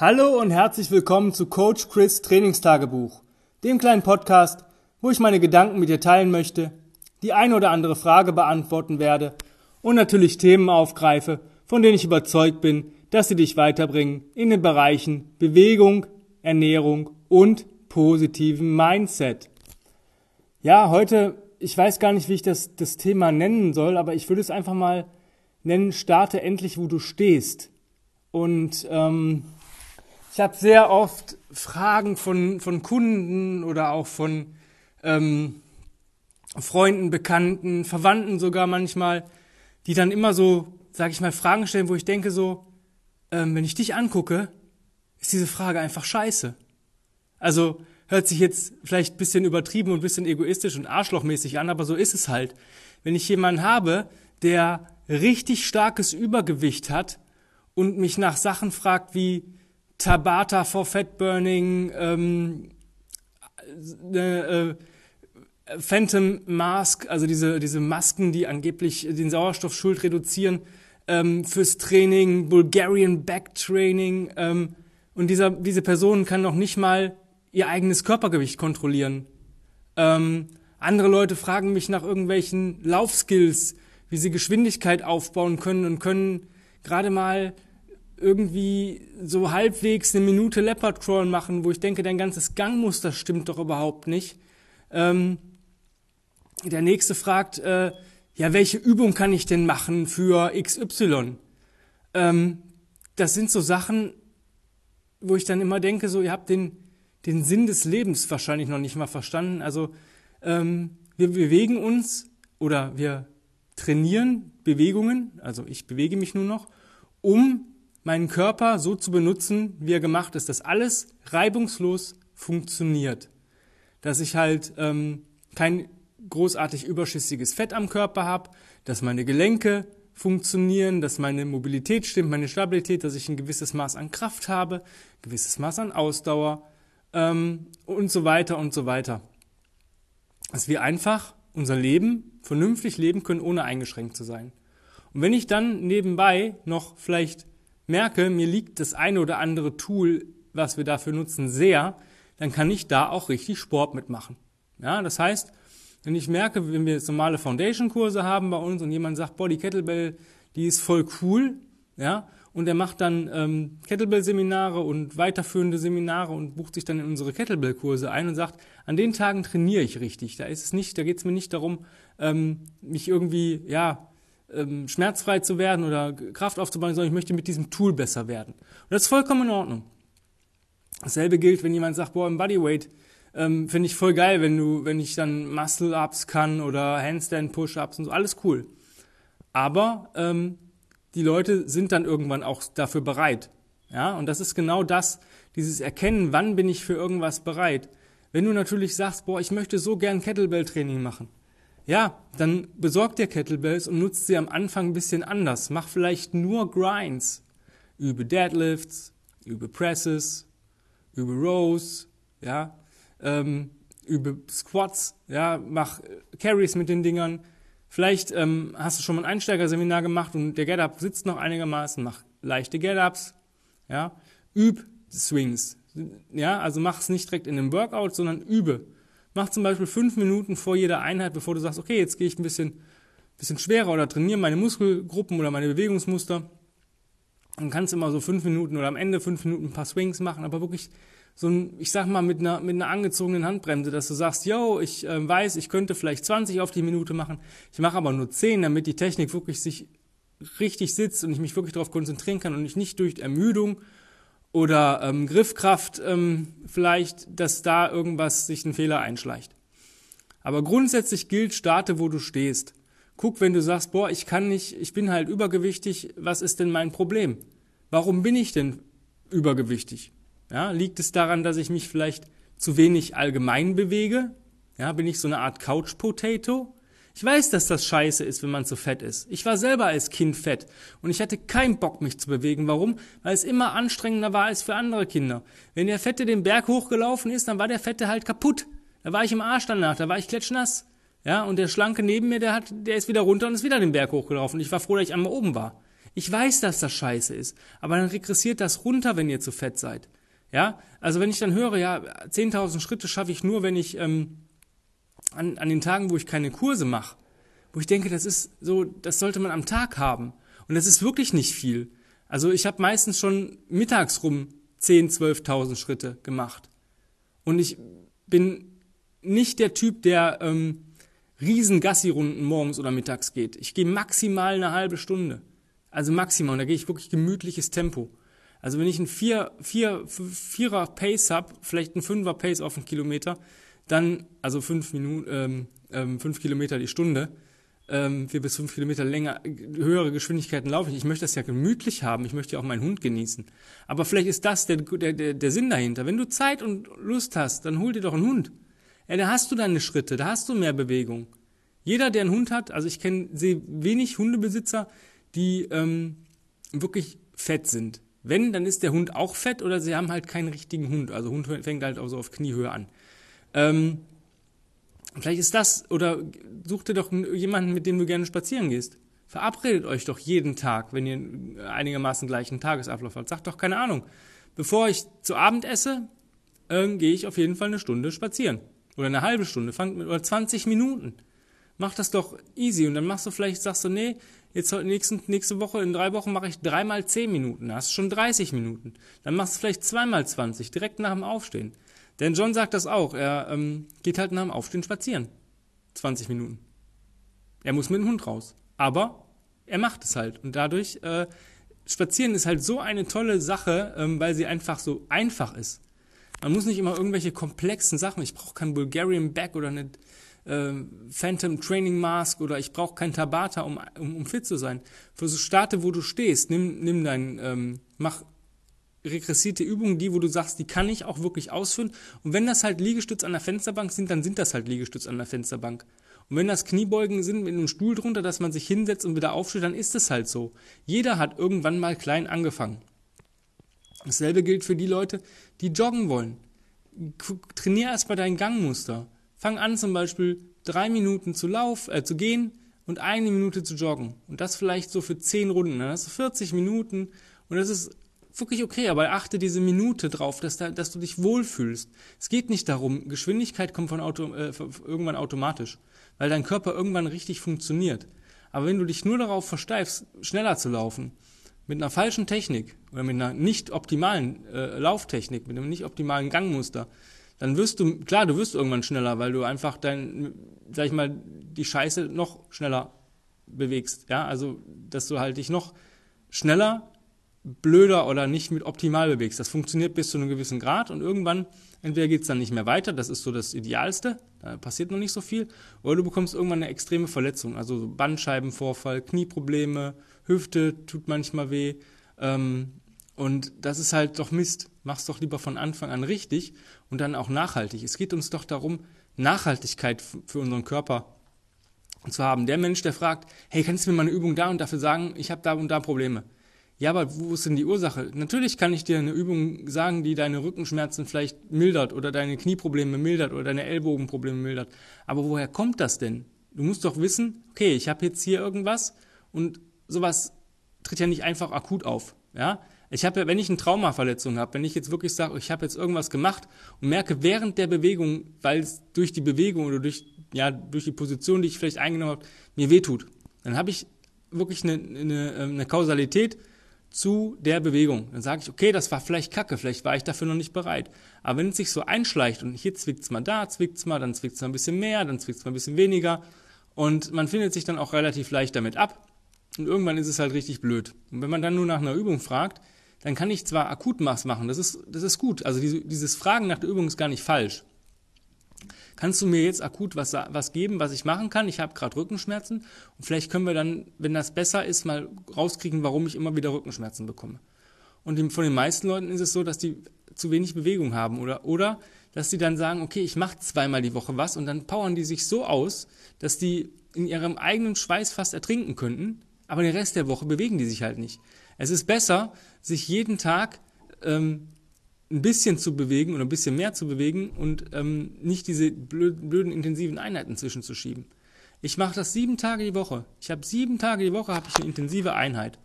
Hallo und herzlich willkommen zu Coach Chris Trainingstagebuch, dem kleinen Podcast, wo ich meine Gedanken mit dir teilen möchte, die eine oder andere Frage beantworten werde und natürlich Themen aufgreife, von denen ich überzeugt bin, dass sie dich weiterbringen in den Bereichen Bewegung, Ernährung und positiven Mindset. Ja, heute, ich weiß gar nicht, wie ich das, das Thema nennen soll, aber ich würde es einfach mal nennen, starte endlich, wo du stehst. Und ähm, ich habe sehr oft Fragen von, von Kunden oder auch von ähm, Freunden, Bekannten, Verwandten sogar manchmal, die dann immer so, sage ich mal, Fragen stellen, wo ich denke so, ähm, wenn ich dich angucke, ist diese Frage einfach scheiße. Also hört sich jetzt vielleicht bisschen übertrieben und bisschen egoistisch und arschlochmäßig an, aber so ist es halt. Wenn ich jemanden habe, der richtig starkes Übergewicht hat und mich nach Sachen fragt wie, Tabata for Fat Burning, ähm, äh, Phantom Mask, also diese, diese Masken, die angeblich den Sauerstoffschuld reduzieren, ähm, fürs Training, Bulgarian Back Training. Ähm, und dieser, diese Person kann noch nicht mal ihr eigenes Körpergewicht kontrollieren. Ähm, andere Leute fragen mich nach irgendwelchen Laufskills, wie sie Geschwindigkeit aufbauen können und können gerade mal irgendwie so halbwegs eine Minute Leopard Crawl machen, wo ich denke, dein ganzes Gangmuster stimmt doch überhaupt nicht. Ähm, der nächste fragt, äh, ja, welche Übung kann ich denn machen für XY? Ähm, das sind so Sachen, wo ich dann immer denke, so, ihr habt den, den Sinn des Lebens wahrscheinlich noch nicht mal verstanden. Also ähm, wir bewegen uns oder wir trainieren Bewegungen, also ich bewege mich nur noch, um meinen Körper so zu benutzen, wie er gemacht ist, dass alles reibungslos funktioniert. Dass ich halt ähm, kein großartig überschüssiges Fett am Körper habe, dass meine Gelenke funktionieren, dass meine Mobilität stimmt, meine Stabilität, dass ich ein gewisses Maß an Kraft habe, ein gewisses Maß an Ausdauer ähm, und so weiter und so weiter. Dass wir einfach unser Leben vernünftig leben können, ohne eingeschränkt zu sein. Und wenn ich dann nebenbei noch vielleicht merke, mir liegt das eine oder andere Tool, was wir dafür nutzen, sehr, dann kann ich da auch richtig Sport mitmachen. Ja, das heißt, wenn ich merke, wenn wir jetzt normale Foundation-Kurse haben bei uns und jemand sagt, boah, die Kettlebell, die ist voll cool, ja, und er macht dann ähm, Kettlebell-Seminare und weiterführende Seminare und bucht sich dann in unsere Kettlebell-Kurse ein und sagt, an den Tagen trainiere ich richtig. Da ist es nicht, da geht es mir nicht darum, ähm, mich irgendwie, ja, ähm, schmerzfrei zu werden oder Kraft aufzubauen, sondern ich möchte mit diesem Tool besser werden. Und das ist vollkommen in Ordnung. Dasselbe gilt, wenn jemand sagt, boah, im Bodyweight ähm, finde ich voll geil, wenn du, wenn ich dann Muscle-Ups kann oder Handstand-Push-Ups und so, alles cool. Aber ähm, die Leute sind dann irgendwann auch dafür bereit. Ja, und das ist genau das, dieses Erkennen, wann bin ich für irgendwas bereit. Wenn du natürlich sagst, boah, ich möchte so gern Kettlebell-Training machen, ja, dann besorg dir Kettlebells und nutzt sie am Anfang ein bisschen anders. Mach vielleicht nur Grinds. Übe Deadlifts, übe Presses, übe Rows, ja, ähm, übe Squats, ja, mach Carries mit den Dingern. Vielleicht ähm, hast du schon mal ein Einsteigerseminar gemacht und der Get-Up sitzt noch einigermaßen, mach leichte Get-Ups, ja, üb Swings, ja, also mach es nicht direkt in einem Workout, sondern übe. Mach zum Beispiel fünf Minuten vor jeder Einheit, bevor du sagst, okay, jetzt gehe ich ein bisschen, bisschen schwerer oder trainiere meine Muskelgruppen oder meine Bewegungsmuster. Dann kannst du immer so fünf Minuten oder am Ende fünf Minuten ein paar Swings machen, aber wirklich so ein, ich sag mal, mit einer, mit einer angezogenen Handbremse, dass du sagst, yo, ich äh, weiß, ich könnte vielleicht 20 auf die Minute machen, ich mache aber nur 10, damit die Technik wirklich sich richtig sitzt und ich mich wirklich darauf konzentrieren kann und ich nicht durch Ermüdung oder ähm, Griffkraft ähm, vielleicht, dass da irgendwas sich ein Fehler einschleicht. Aber grundsätzlich gilt, starte, wo du stehst. Guck, wenn du sagst, boah, ich kann nicht, ich bin halt übergewichtig, was ist denn mein Problem? Warum bin ich denn übergewichtig? Ja, liegt es daran, dass ich mich vielleicht zu wenig allgemein bewege? Ja, bin ich so eine Art Couch Potato? Ich weiß, dass das scheiße ist, wenn man zu fett ist. Ich war selber als Kind fett und ich hatte keinen Bock, mich zu bewegen. Warum? Weil es immer anstrengender war als für andere Kinder. Wenn der Fette den Berg hochgelaufen ist, dann war der Fette halt kaputt. Da war ich im Arsch danach, da war ich klatschnass. Ja, und der Schlanke neben mir, der hat, der ist wieder runter und ist wieder den Berg hochgelaufen. Ich war froh, dass ich einmal oben war. Ich weiß, dass das scheiße ist, aber dann regressiert das runter, wenn ihr zu fett seid. Ja, also wenn ich dann höre, ja, 10.000 Schritte schaffe ich nur, wenn ich ähm, an, an den Tagen, wo ich keine Kurse mache, wo ich denke, das ist so, das sollte man am Tag haben. Und das ist wirklich nicht viel. Also ich habe meistens schon mittags rum 10, 12.000 Schritte gemacht. Und ich bin nicht der Typ, der ähm, riesen Gassi-Runden morgens oder mittags geht. Ich gehe maximal eine halbe Stunde. Also maximal. Und da gehe ich wirklich gemütliches Tempo. Also wenn ich ein vier, vier, vierer Pace habe, vielleicht ein fünfer Pace auf einen Kilometer, dann, also fünf Minuten, ähm, ähm, fünf Kilometer die Stunde, ähm, vier bis fünf Kilometer länger, höhere Geschwindigkeiten laufe ich. Ich möchte das ja gemütlich haben. Ich möchte ja auch meinen Hund genießen. Aber vielleicht ist das der, der, der, der Sinn dahinter. Wenn du Zeit und Lust hast, dann hol dir doch einen Hund. Ja, da hast du deine Schritte, da hast du mehr Bewegung. Jeder, der einen Hund hat, also ich kenne, sehe wenig Hundebesitzer, die ähm, wirklich fett sind. Wenn, dann ist der Hund auch fett oder sie haben halt keinen richtigen Hund. Also Hund fängt halt auch so auf Kniehöhe an. Ähm, vielleicht ist das, oder such dir doch jemanden, mit dem du gerne spazieren gehst. Verabredet euch doch jeden Tag, wenn ihr einigermaßen gleichen Tagesablauf habt. Sagt doch, keine Ahnung, bevor ich zu Abend esse, äh, gehe ich auf jeden Fall eine Stunde spazieren. Oder eine halbe Stunde, oder 20 Minuten. Mach das doch easy und dann machst du vielleicht, sagst du, nee, jetzt nächsten, nächste Woche, in drei Wochen mache ich dreimal 10 Minuten, hast schon 30 Minuten. Dann machst du vielleicht zweimal 20, direkt nach dem Aufstehen. Denn John sagt das auch, er ähm, geht halt nach dem Aufstehen spazieren. 20 Minuten. Er muss mit dem Hund raus. Aber er macht es halt. Und dadurch, äh, spazieren ist halt so eine tolle Sache, ähm, weil sie einfach so einfach ist. Man muss nicht immer irgendwelche komplexen Sachen, ich brauche kein Bulgarian Back oder eine äh, Phantom Training Mask oder ich brauche kein Tabata, um, um, um fit zu sein. Für so starte, wo du stehst, nimm, nimm dein, ähm, mach regressierte Übungen, die, wo du sagst, die kann ich auch wirklich ausführen. Und wenn das halt Liegestütz an der Fensterbank sind, dann sind das halt Liegestütz an der Fensterbank. Und wenn das Kniebeugen sind mit einem Stuhl drunter, dass man sich hinsetzt und wieder aufsteht, dann ist es halt so. Jeder hat irgendwann mal klein angefangen. Dasselbe gilt für die Leute, die joggen wollen. Trainier erstmal dein Gangmuster. Fang an zum Beispiel drei Minuten zu laufen, äh, zu gehen und eine Minute zu joggen. Und das vielleicht so für zehn Runden. Dann hast du 40 Minuten und das ist wirklich okay, aber achte diese Minute drauf, dass, da, dass du dich wohlfühlst. Es geht nicht darum, Geschwindigkeit kommt von Auto, äh, irgendwann automatisch, weil dein Körper irgendwann richtig funktioniert. Aber wenn du dich nur darauf versteifst, schneller zu laufen, mit einer falschen Technik oder mit einer nicht optimalen äh, Lauftechnik, mit einem nicht optimalen Gangmuster, dann wirst du, klar, du wirst irgendwann schneller, weil du einfach dein, sag ich mal, die Scheiße noch schneller bewegst, ja, also, dass du halt dich noch schneller, blöder oder nicht mit optimal bewegst. Das funktioniert bis zu einem gewissen Grad und irgendwann, entweder geht's dann nicht mehr weiter, das ist so das Idealste, da passiert noch nicht so viel, oder du bekommst irgendwann eine extreme Verletzung, also Bandscheibenvorfall, Knieprobleme, Hüfte tut manchmal weh. Ähm, und das ist halt doch Mist. Mach's doch lieber von Anfang an richtig und dann auch nachhaltig. Es geht uns doch darum, Nachhaltigkeit für unseren Körper zu haben. Der Mensch, der fragt, hey, kannst du mir mal eine Übung da und dafür sagen, ich habe da und da Probleme. Ja, aber wo ist denn die Ursache? Natürlich kann ich dir eine Übung sagen, die deine Rückenschmerzen vielleicht mildert oder deine Knieprobleme mildert oder deine Ellbogenprobleme mildert. Aber woher kommt das denn? Du musst doch wissen, okay, ich habe jetzt hier irgendwas und sowas tritt ja nicht einfach akut auf. Ja? Ich habe ja, wenn ich eine Traumaverletzung habe, wenn ich jetzt wirklich sage, ich habe jetzt irgendwas gemacht und merke während der Bewegung, weil es durch die Bewegung oder durch, ja, durch die Position, die ich vielleicht eingenommen habe, mir wehtut, dann habe ich wirklich eine, eine, eine Kausalität zu der Bewegung. Dann sage ich, okay, das war vielleicht kacke, vielleicht war ich dafür noch nicht bereit. Aber wenn es sich so einschleicht und hier zwickt's mal da, zwickt's mal, dann zwickt's mal ein bisschen mehr, dann zwickt's mal ein bisschen weniger und man findet sich dann auch relativ leicht damit ab, und irgendwann ist es halt richtig blöd. Und wenn man dann nur nach einer Übung fragt, dann kann ich zwar akut was machen, das ist, das ist gut. Also diese, dieses Fragen nach der Übung ist gar nicht falsch. Kannst du mir jetzt akut was, was geben, was ich machen kann? Ich habe gerade Rückenschmerzen und vielleicht können wir dann, wenn das besser ist, mal rauskriegen, warum ich immer wieder Rückenschmerzen bekomme. Und von den meisten Leuten ist es so, dass die zu wenig Bewegung haben oder, oder dass sie dann sagen, okay, ich mache zweimal die Woche was und dann powern die sich so aus, dass die in ihrem eigenen Schweiß fast ertrinken könnten, aber den Rest der Woche bewegen die sich halt nicht. Es ist besser, sich jeden Tag ähm, ein bisschen zu bewegen oder ein bisschen mehr zu bewegen und ähm, nicht diese blöden, blöden intensiven Einheiten zwischenzuschieben. Ich mache das sieben Tage die Woche. Ich habe sieben Tage die Woche habe ich eine intensive Einheit.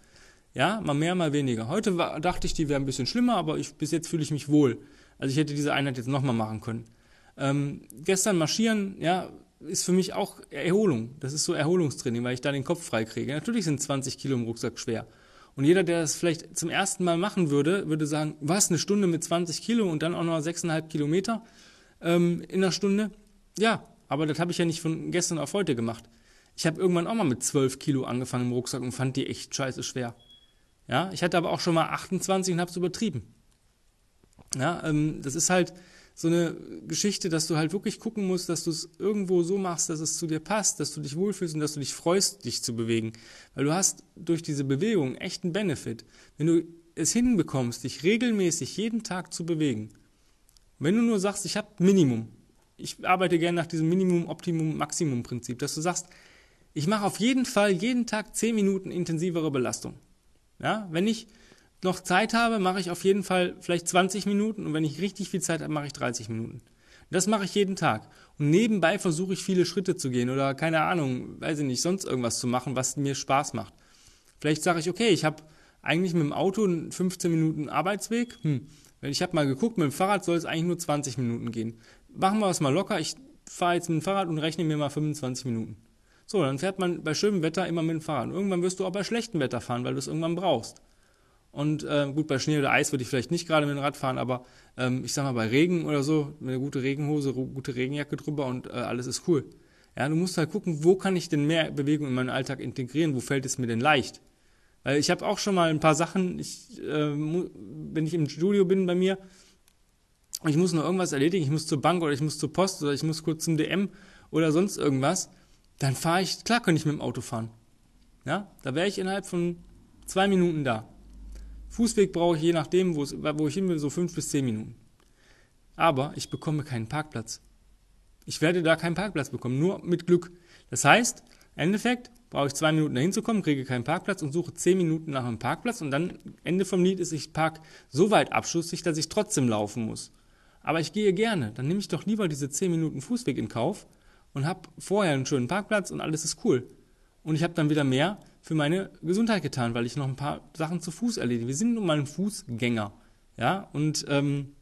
Ja, mal mehr, mal weniger. Heute war, dachte ich, die wäre ein bisschen schlimmer, aber ich, bis jetzt fühle ich mich wohl. Also ich hätte diese Einheit jetzt nochmal machen können. Ähm, gestern marschieren, ja, ist für mich auch Erholung. Das ist so Erholungstraining, weil ich da den Kopf frei kriege. Natürlich sind 20 Kilo im Rucksack schwer. Und jeder, der das vielleicht zum ersten Mal machen würde, würde sagen, was, eine Stunde mit 20 Kilo und dann auch noch 6,5 Kilometer ähm, in einer Stunde? Ja, aber das habe ich ja nicht von gestern auf heute gemacht. Ich habe irgendwann auch mal mit 12 Kilo angefangen im Rucksack und fand die echt scheiße schwer. Ja, ich hatte aber auch schon mal 28 und habe es übertrieben. Ja, ähm, das ist halt so eine Geschichte, dass du halt wirklich gucken musst, dass du es irgendwo so machst, dass es zu dir passt, dass du dich wohlfühlst und dass du dich freust, dich zu bewegen. Weil du hast durch diese Bewegung echt einen Benefit. Wenn du es hinbekommst, dich regelmäßig jeden Tag zu bewegen, wenn du nur sagst, ich habe Minimum, ich arbeite gerne nach diesem Minimum, Optimum, Maximum Prinzip, dass du sagst, ich mache auf jeden Fall jeden Tag 10 Minuten intensivere Belastung. Ja, wenn ich noch Zeit habe, mache ich auf jeden Fall vielleicht 20 Minuten und wenn ich richtig viel Zeit habe, mache ich 30 Minuten. Das mache ich jeden Tag. Und nebenbei versuche ich viele Schritte zu gehen oder keine Ahnung, weiß ich nicht, sonst irgendwas zu machen, was mir Spaß macht. Vielleicht sage ich, okay, ich habe eigentlich mit dem Auto 15 Minuten Arbeitsweg. Hm. Ich habe mal geguckt, mit dem Fahrrad soll es eigentlich nur 20 Minuten gehen. Machen wir es mal locker. Ich fahre jetzt mit dem Fahrrad und rechne mir mal 25 Minuten. So, dann fährt man bei schönem Wetter immer mit dem Fahrrad. Irgendwann wirst du auch bei schlechtem Wetter fahren, weil du es irgendwann brauchst. Und äh, gut, bei Schnee oder Eis würde ich vielleicht nicht gerade mit dem Rad fahren, aber ähm, ich sag mal, bei Regen oder so, mit einer gute Regenhose, gute Regenjacke drüber und äh, alles ist cool. Ja, du musst halt gucken, wo kann ich denn mehr Bewegung in meinen Alltag integrieren, wo fällt es mir denn leicht? Weil ich habe auch schon mal ein paar Sachen, ich, äh, wenn ich im Studio bin bei mir, ich muss noch irgendwas erledigen, ich muss zur Bank oder ich muss zur Post oder ich muss kurz zum DM oder sonst irgendwas, dann fahre ich, klar könnte ich mit dem Auto fahren. Ja, da wäre ich innerhalb von zwei Minuten da. Fußweg brauche ich je nachdem, wo ich hin will, so fünf bis zehn Minuten. Aber ich bekomme keinen Parkplatz. Ich werde da keinen Parkplatz bekommen, nur mit Glück. Das heißt, im Endeffekt brauche ich zwei Minuten dahin zu kommen, kriege keinen Parkplatz und suche zehn Minuten nach einem Parkplatz und dann Ende vom Lied ist, ich park so weit abschüssig, dass ich trotzdem laufen muss. Aber ich gehe gerne, dann nehme ich doch lieber diese zehn Minuten Fußweg in Kauf und habe vorher einen schönen Parkplatz und alles ist cool. Und ich habe dann wieder mehr für meine Gesundheit getan, weil ich noch ein paar Sachen zu Fuß erledige. Wir sind nun mal ein Fußgänger. Ja, und ähm,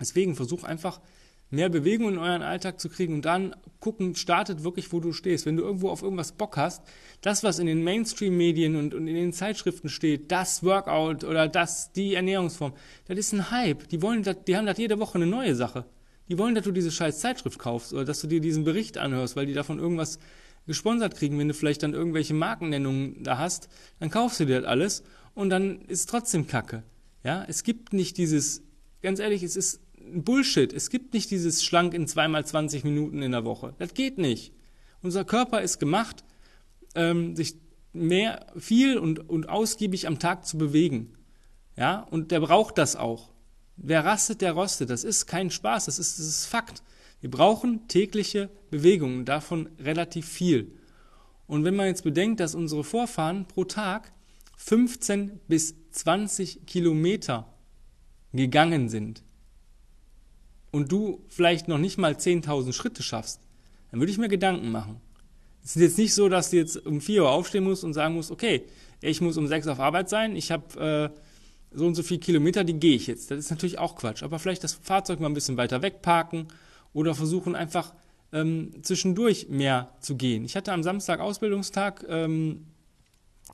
deswegen versuch einfach mehr Bewegung in euren Alltag zu kriegen und dann gucken, startet wirklich, wo du stehst. Wenn du irgendwo auf irgendwas Bock hast, das, was in den Mainstream-Medien und, und in den Zeitschriften steht, das Workout oder das, die Ernährungsform, das ist ein Hype. Die wollen, das, die haben das jede Woche eine neue Sache. Die wollen, dass du diese scheiß Zeitschrift kaufst oder dass du dir diesen Bericht anhörst, weil die davon irgendwas gesponsert kriegen, wenn du vielleicht dann irgendwelche Markennennungen da hast, dann kaufst du dir das alles und dann ist es trotzdem Kacke. Ja, es gibt nicht dieses, ganz ehrlich, es ist Bullshit. Es gibt nicht dieses schlank in zweimal 20 Minuten in der Woche. Das geht nicht. Unser Körper ist gemacht, ähm, sich mehr, viel und, und ausgiebig am Tag zu bewegen. Ja, und der braucht das auch. Wer rastet, der rostet. Das ist kein Spaß, das ist, das ist Fakt. Wir brauchen tägliche Bewegungen, davon relativ viel. Und wenn man jetzt bedenkt, dass unsere Vorfahren pro Tag 15 bis 20 Kilometer gegangen sind und du vielleicht noch nicht mal 10.000 Schritte schaffst, dann würde ich mir Gedanken machen. Es ist jetzt nicht so, dass du jetzt um 4 Uhr aufstehen musst und sagen musst, okay, ich muss um 6 Uhr auf Arbeit sein, ich habe äh, so und so viele Kilometer, die gehe ich jetzt. Das ist natürlich auch Quatsch. Aber vielleicht das Fahrzeug mal ein bisschen weiter wegparken oder versuchen einfach ähm, zwischendurch mehr zu gehen. Ich hatte am Samstag Ausbildungstag, ähm,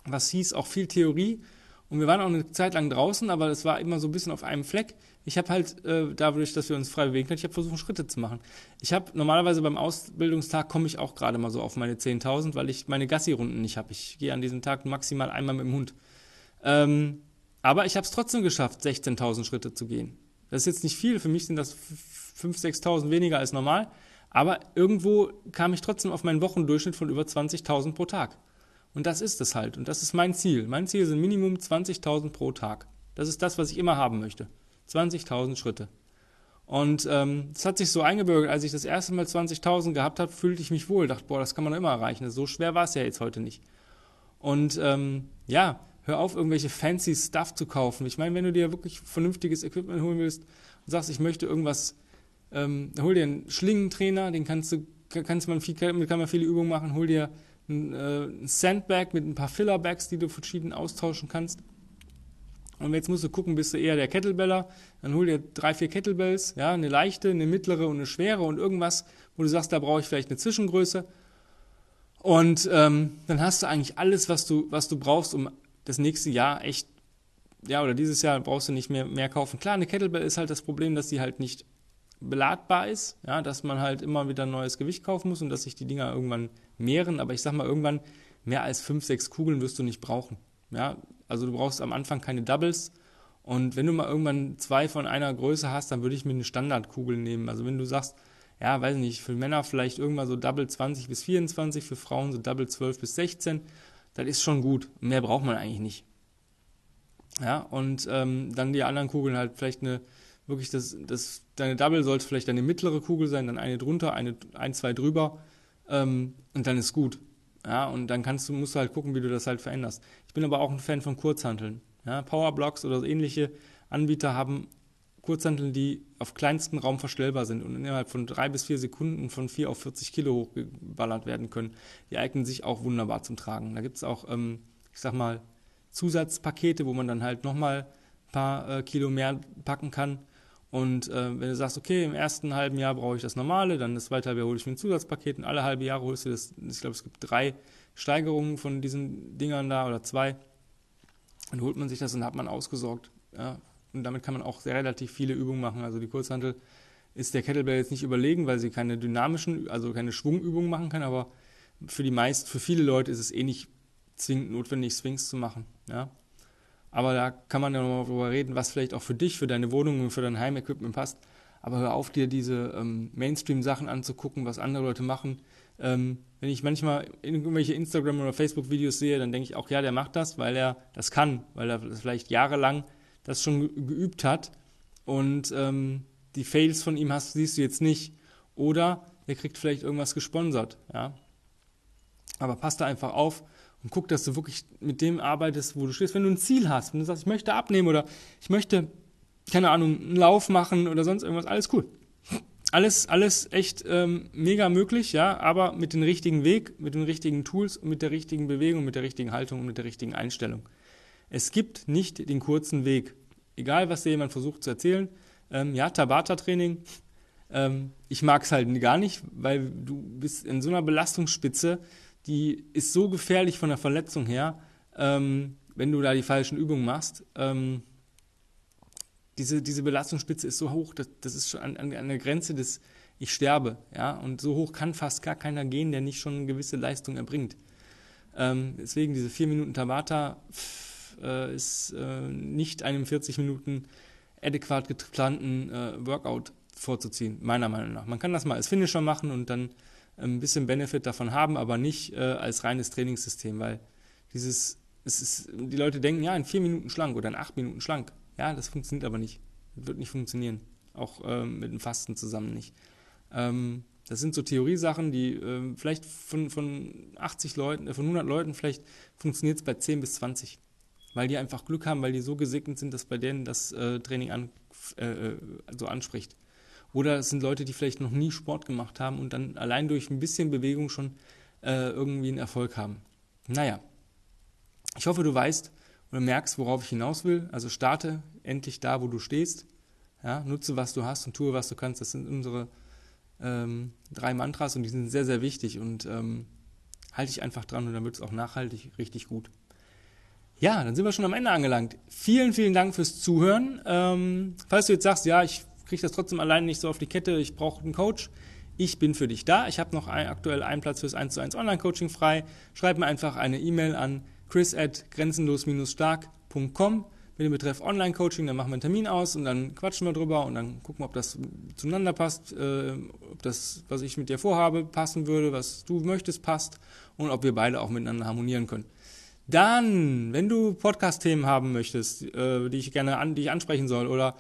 was hieß auch viel Theorie. Und wir waren auch eine Zeit lang draußen, aber es war immer so ein bisschen auf einem Fleck. Ich habe halt, äh, dadurch, dass wir uns frei bewegen können, ich habe versucht, Schritte zu machen. Ich habe normalerweise beim Ausbildungstag komme ich auch gerade mal so auf meine 10.000, weil ich meine Gassi-Runden nicht habe. Ich gehe an diesem Tag maximal einmal mit dem Hund. Ähm, aber ich habe es trotzdem geschafft, 16.000 Schritte zu gehen. Das ist jetzt nicht viel. Für mich sind das 5.000, 6.000 weniger als normal. Aber irgendwo kam ich trotzdem auf meinen Wochendurchschnitt von über 20.000 pro Tag. Und das ist es halt. Und das ist mein Ziel. Mein Ziel sind Minimum 20.000 pro Tag. Das ist das, was ich immer haben möchte. 20.000 Schritte. Und ähm, das hat sich so eingebürgert, als ich das erste Mal 20.000 gehabt habe, fühlte ich mich wohl. Dachte, boah, das kann man doch immer erreichen. So schwer war es ja jetzt heute nicht. Und ähm, ja, hör auf, irgendwelche fancy Stuff zu kaufen. Ich meine, wenn du dir wirklich vernünftiges Equipment holen willst und sagst, ich möchte irgendwas ähm, hol dir einen Schlingentrainer, den kannst du, kannst man viel, kann man viele Übungen machen, hol dir ein, äh, Sandbag mit ein paar Fillerbags, die du verschieden austauschen kannst. Und jetzt musst du gucken, bist du eher der Kettlebeller, dann hol dir drei, vier Kettlebells, ja, eine leichte, eine mittlere und eine schwere und irgendwas, wo du sagst, da brauche ich vielleicht eine Zwischengröße. Und ähm, dann hast du eigentlich alles, was du, was du brauchst, um das nächste Jahr echt, ja, oder dieses Jahr brauchst du nicht mehr, mehr kaufen. Klar, eine Kettlebell ist halt das Problem, dass sie halt nicht beladbar ist, ja, dass man halt immer wieder neues Gewicht kaufen muss und dass sich die Dinger irgendwann mehren. Aber ich sag mal, irgendwann mehr als fünf, sechs Kugeln wirst du nicht brauchen. Ja, also du brauchst am Anfang keine Doubles. Und wenn du mal irgendwann zwei von einer Größe hast, dann würde ich mir eine Standardkugel nehmen. Also wenn du sagst, ja, weiß nicht, für Männer vielleicht irgendwann so Double 20 bis 24, für Frauen so Double 12 bis 16, das ist schon gut. Mehr braucht man eigentlich nicht. Ja, und ähm, dann die anderen Kugeln halt vielleicht eine, wirklich das, das, deine Double sollte vielleicht eine mittlere Kugel sein, dann eine drunter, eine, ein, zwei drüber ähm, und dann ist gut. Ja, und dann kannst du, musst du halt gucken, wie du das halt veränderst. Ich bin aber auch ein Fan von Kurzhanteln. Ja, Powerblocks oder ähnliche Anbieter haben Kurzhanteln, die auf kleinstem Raum verstellbar sind und innerhalb von drei bis vier Sekunden von vier auf 40 Kilo hochgeballert werden können. Die eignen sich auch wunderbar zum Tragen. Da gibt es auch, ähm, ich sag mal, Zusatzpakete, wo man dann halt nochmal ein paar äh, Kilo mehr packen kann. Und äh, wenn du sagst, okay, im ersten halben Jahr brauche ich das normale, dann das zweite halbe Jahr hole ich mir ein Zusatzpaket und alle halbe Jahre holst du das. Ich glaube, es gibt drei Steigerungen von diesen Dingern da oder zwei. Dann holt man sich das und hat man ausgesorgt. Ja. Und damit kann man auch sehr relativ viele Übungen machen. Also die Kurzhantel ist der Kettlebell jetzt nicht überlegen, weil sie keine dynamischen, also keine Schwungübungen machen kann, aber für die meisten, für viele Leute ist es eh nicht zwingend notwendig, Swings zu machen. Ja. Aber da kann man ja nochmal drüber reden, was vielleicht auch für dich, für deine Wohnung und für dein Heimequipment passt. Aber hör auf, dir diese ähm, Mainstream-Sachen anzugucken, was andere Leute machen. Ähm, wenn ich manchmal irgendwelche Instagram- oder Facebook-Videos sehe, dann denke ich auch, ja, der macht das, weil er das kann, weil er vielleicht jahrelang das schon geübt hat. Und ähm, die Fails von ihm hast, siehst du jetzt nicht. Oder er kriegt vielleicht irgendwas gesponsert. Ja? Aber passt da einfach auf und guck, dass du wirklich mit dem arbeitest, wo du stehst. Wenn du ein Ziel hast, wenn du sagst, ich möchte abnehmen oder ich möchte, keine Ahnung, einen Lauf machen oder sonst irgendwas, alles cool. Alles, alles echt ähm, mega möglich, ja, aber mit dem richtigen Weg, mit den richtigen Tools und mit der richtigen Bewegung, mit der richtigen Haltung und mit der richtigen Einstellung. Es gibt nicht den kurzen Weg. Egal, was dir jemand versucht zu erzählen. Ähm, ja, Tabata-Training, ähm, ich mag es halt gar nicht, weil du bist in so einer Belastungsspitze, die ist so gefährlich von der Verletzung her, ähm, wenn du da die falschen Übungen machst. Ähm, diese, diese Belastungsspitze ist so hoch, das, das ist schon an, an, der Grenze des Ich sterbe. Ja? Und so hoch kann fast gar keiner gehen, der nicht schon eine gewisse Leistung erbringt. Ähm, deswegen diese 4 Minuten Tabata pff, äh, ist äh, nicht einem 40 Minuten adäquat geplanten äh, Workout vorzuziehen, meiner Meinung nach. Man kann das mal als Finisher machen und dann ein bisschen Benefit davon haben, aber nicht äh, als reines Trainingssystem, weil dieses, es ist, die Leute denken, ja, in vier Minuten schlank oder in acht Minuten schlank. Ja, das funktioniert aber nicht. Das wird nicht funktionieren. Auch ähm, mit dem Fasten zusammen nicht. Ähm, das sind so Theoriesachen, die äh, vielleicht von, von 80 Leuten, äh, von 100 Leuten, vielleicht funktioniert es bei 10 bis 20. Weil die einfach Glück haben, weil die so gesegnet sind, dass bei denen das äh, Training an, äh, äh, so anspricht. Oder es sind Leute, die vielleicht noch nie Sport gemacht haben und dann allein durch ein bisschen Bewegung schon äh, irgendwie einen Erfolg haben. Naja, ich hoffe, du weißt oder merkst, worauf ich hinaus will. Also starte endlich da, wo du stehst. Ja, nutze, was du hast und tue, was du kannst. Das sind unsere ähm, drei Mantras und die sind sehr, sehr wichtig und ähm, halte dich einfach dran und dann wird es auch nachhaltig richtig gut. Ja, dann sind wir schon am Ende angelangt. Vielen, vielen Dank fürs Zuhören. Ähm, falls du jetzt sagst, ja, ich kriege das trotzdem alleine nicht so auf die Kette, ich brauche einen Coach. Ich bin für dich da. Ich habe noch ein, aktuell einen Platz fürs 1 zu 1 Online-Coaching frei. Schreib mir einfach eine E-Mail an chris at grenzenlos-stark.com mit dem Betreff Online-Coaching, dann machen wir einen Termin aus und dann quatschen wir drüber und dann gucken, ob das zueinander passt, äh, ob das, was ich mit dir vorhabe, passen würde, was du möchtest, passt und ob wir beide auch miteinander harmonieren können. Dann, wenn du Podcast-Themen haben möchtest, äh, die ich gerne an, die ich ansprechen soll oder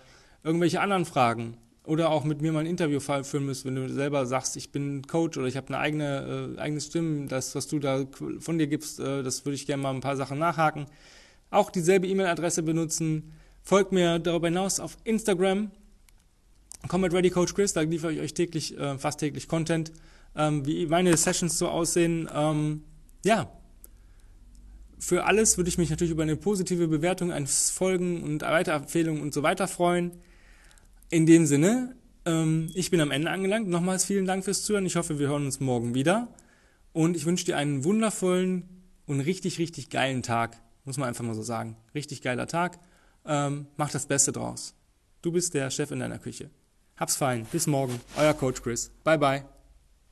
irgendwelche anderen Fragen oder auch mit mir mal ein Interview führen müsst, wenn du selber sagst, ich bin Coach oder ich habe eine eigene, äh, eigene Stimme, das, was du da von dir gibst, äh, das würde ich gerne mal ein paar Sachen nachhaken. Auch dieselbe E-Mail-Adresse benutzen. Folgt mir darüber hinaus auf Instagram. Combat Ready Coach Chris, da liefere ich euch täglich, äh, fast täglich Content, ähm, wie meine Sessions so aussehen. Ähm, ja, für alles würde ich mich natürlich über eine positive Bewertung eines Folgen und Weiterempfehlungen und so weiter freuen. In dem Sinne, ähm, ich bin am Ende angelangt. Nochmals vielen Dank fürs Zuhören. Ich hoffe, wir hören uns morgen wieder. Und ich wünsche dir einen wundervollen und richtig, richtig geilen Tag. Muss man einfach mal so sagen. Richtig geiler Tag. Ähm, mach das Beste draus. Du bist der Chef in deiner Küche. Hab's fein. Bis morgen. Euer Coach Chris. Bye, bye.